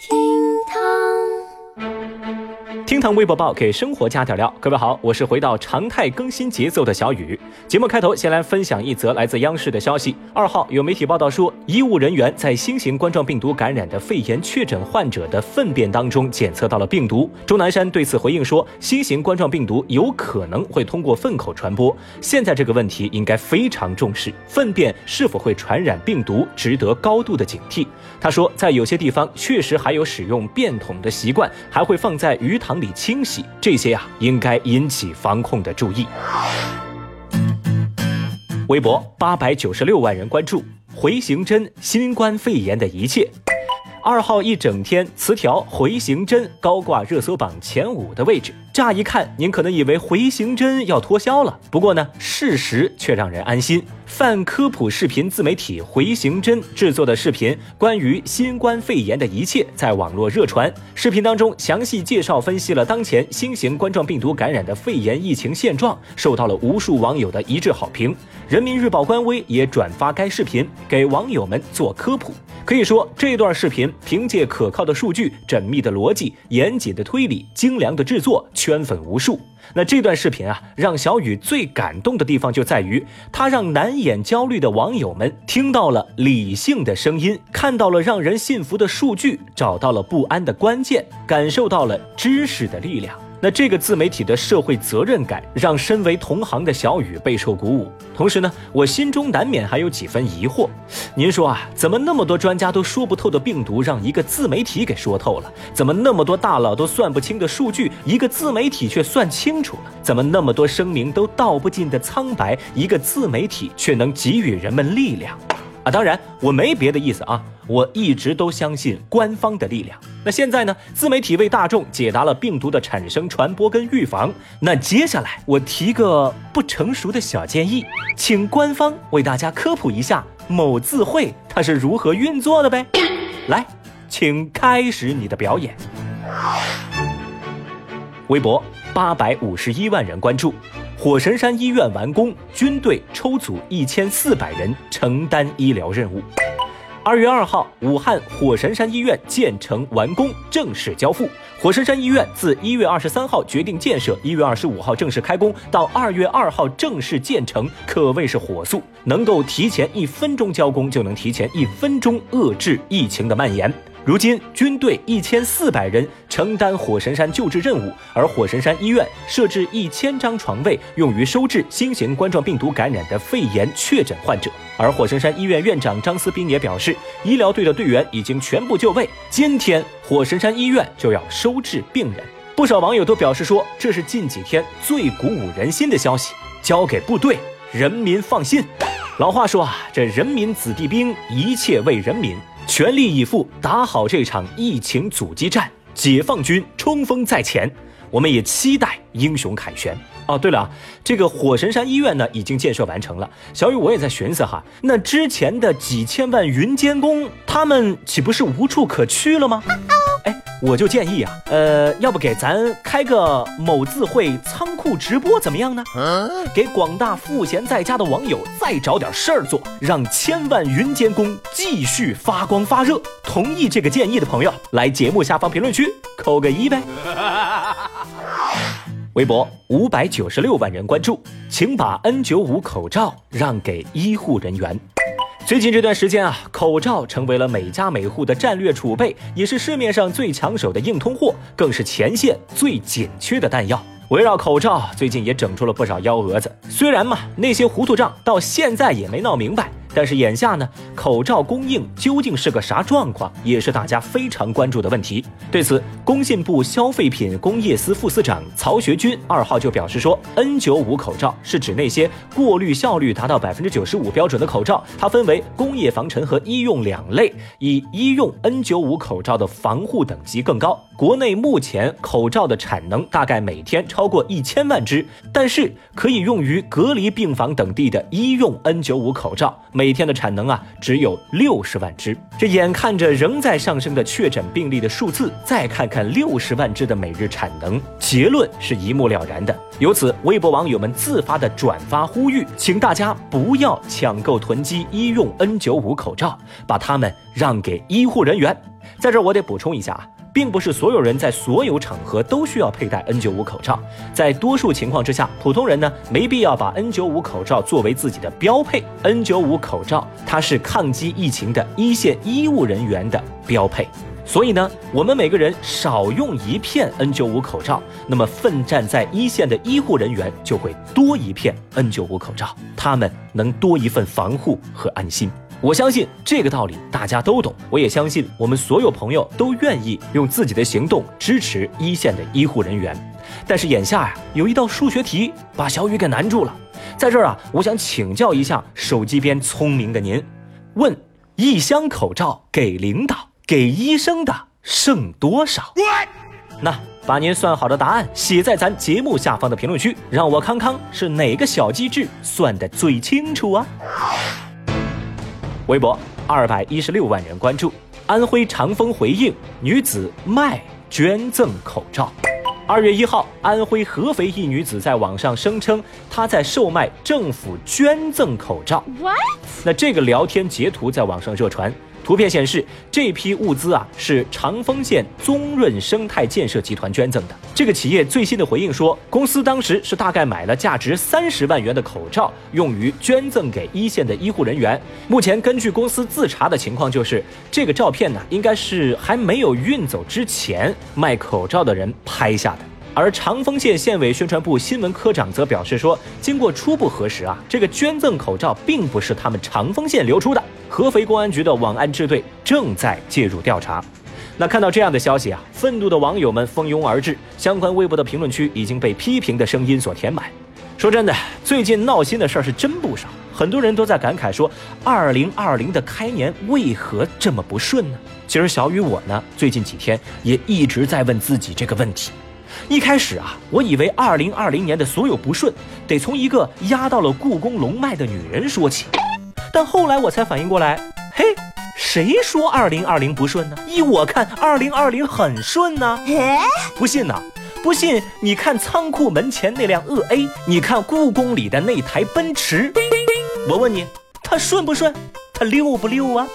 听堂微博报给生活加点料。各位好，我是回到常态更新节奏的小雨。节目开头先来分享一则来自央视的消息。二号有媒体报道说，医务人员在新型冠状病毒感染的肺炎确诊患者的粪便当中检测到了病毒。钟南山对此回应说，新型冠状病毒有可能会通过粪口传播，现在这个问题应该非常重视，粪便是否会传染病毒，值得高度的警惕。他说，在有些地方确实还有使用便桶的习惯，还会放在鱼塘里清洗，这些啊应该引起防控的注意。微博八百九十六万人关注，回形针新冠肺炎的一切。二号一整天，词条回形针高挂热搜榜前五的位置。乍一看，您可能以为回形针要脱销了。不过呢，事实却让人安心。泛科普视频自媒体回形针制作的视频，关于新冠肺炎的一切，在网络热传。视频当中详细介绍分析了当前新型冠状病毒感染的肺炎疫情现状，受到了无数网友的一致好评。人民日报官微也转发该视频，给网友们做科普。可以说，这段视频凭借可靠的数据、缜密的逻辑、严谨的推理、精良的制作，圈粉无数。那这段视频啊，让小雨最感动的地方就在于，他让难掩焦虑的网友们听到了理性的声音，看到了让人信服的数据，找到了不安的关键，感受到了知识的力量。那这个自媒体的社会责任感，让身为同行的小雨备受鼓舞。同时呢，我心中难免还有几分疑惑。您说啊，怎么那么多专家都说不透的病毒，让一个自媒体给说透了？怎么那么多大佬都算不清的数据，一个自媒体却算清楚了？怎么那么多声明都道不尽的苍白，一个自媒体却能给予人们力量？啊，当然我没别的意思啊，我一直都相信官方的力量。那现在呢，自媒体为大众解答了病毒的产生、传播跟预防。那接下来我提个不成熟的小建议，请官方为大家科普一下某字会它是如何运作的呗。来，请开始你的表演。微博八百五十一万人关注。火神山医院完工，军队抽组一千四百人承担医疗任务。二月二号，武汉火神山医院建成完工，正式交付。火神山医院自一月二十三号决定建设，一月二十五号正式开工，到二月二号正式建成，可谓是火速，能够提前一分钟交工，就能提前一分钟遏制疫情的蔓延。如今，军队一千四百人承担火神山救治任务，而火神山医院设置一千张床位，用于收治新型冠状病毒感染的肺炎确诊患者。而火神山医院院长张思斌也表示，医疗队的队员已经全部就位，今天火神山医院就要收治病人。不少网友都表示说，这是近几天最鼓舞人心的消息，交给部队，人民放心。老话说啊，这人民子弟兵，一切为人民。全力以赴打好这场疫情阻击战，解放军冲锋在前，我们也期待英雄凯旋。哦，对了啊，这个火神山医院呢已经建设完成了。小雨，我也在寻思哈，那之前的几千万云监工，他们岂不是无处可去了吗？哎，我就建议啊，呃，要不给咱开个某字会仓库直播怎么样呢？给广大赋闲在家的网友再找点事儿做，让千万云监工继续发光发热。同意这个建议的朋友，来节目下方评论区扣个一呗。微博五百九十六万人关注，请把 N95 口罩让给医护人员。最近这段时间啊，口罩成为了每家每户的战略储备，也是市面上最抢手的硬通货，更是前线最紧缺的弹药。围绕口罩，最近也整出了不少幺蛾子。虽然嘛，那些糊涂账到现在也没闹明白。但是眼下呢，口罩供应究竟是个啥状况，也是大家非常关注的问题。对此，工信部消费品工业司副司长曹学军二号就表示说，N95 口罩是指那些过滤效率达到百分之九十五标准的口罩，它分为工业防尘和医用两类。以医用 N95 口罩的防护等级更高，国内目前口罩的产能大概每天超过一千万只，但是可以用于隔离病房等地的医用 N95 口罩，每天的产能啊只有六十万只。这眼看着仍在上升的确诊病例的数字，再看看六十万只的每日产能，结论是一目了然的。由此，微博网友们自发的转发呼吁，请大家不要抢购囤积医用 N95 口罩，把它们让给医护人员。在这儿，我得补充一下啊。并不是所有人在所有场合都需要佩戴 N95 口罩，在多数情况之下，普通人呢没必要把 N95 口罩作为自己的标配。N95 口罩它是抗击疫情的一线医务人员的标配，所以呢，我们每个人少用一片 N95 口罩，那么奋战在一线的医护人员就会多一片 N95 口罩，他们能多一份防护和安心。我相信这个道理大家都懂，我也相信我们所有朋友都愿意用自己的行动支持一线的医护人员。但是眼下呀，有一道数学题把小雨给难住了。在这儿啊，我想请教一下手机边聪明的您，问一箱口罩给领导、给医生的剩多少？那把您算好的答案写在咱节目下方的评论区，让我康康是哪个小机智算得最清楚啊？微博二百一十六万人关注，安徽长丰回应女子卖捐赠口罩。二月一号，安徽合肥一女子在网上声称她在售卖政府捐赠口罩。What？那这个聊天截图在网上热传。图片显示，这批物资啊是长丰县宗润生态建设集团捐赠的。这个企业最新的回应说，公司当时是大概买了价值三十万元的口罩，用于捐赠给一线的医护人员。目前根据公司自查的情况，就是这个照片呢，应该是还没有运走之前卖口罩的人拍下的。而长丰县县委宣传部新闻科长则表示说，经过初步核实啊，这个捐赠口罩并不是他们长丰县流出的。合肥公安局的网安支队正在介入调查。那看到这样的消息啊，愤怒的网友们蜂拥而至，相关微博的评论区已经被批评的声音所填满。说真的，最近闹心的事儿是真不少，很多人都在感慨说，二零二零的开年为何这么不顺呢？其实小雨我呢，最近几天也一直在问自己这个问题。一开始啊，我以为二零二零年的所有不顺，得从一个压到了故宫龙脉的女人说起。但后来我才反应过来，嘿，谁说二零二零不顺呢？依我看，二零二零很顺呢。不信呐？不信你看仓库门前那辆鄂 A，你看故宫里的那台奔驰。我问你，它顺不顺？它溜不溜啊？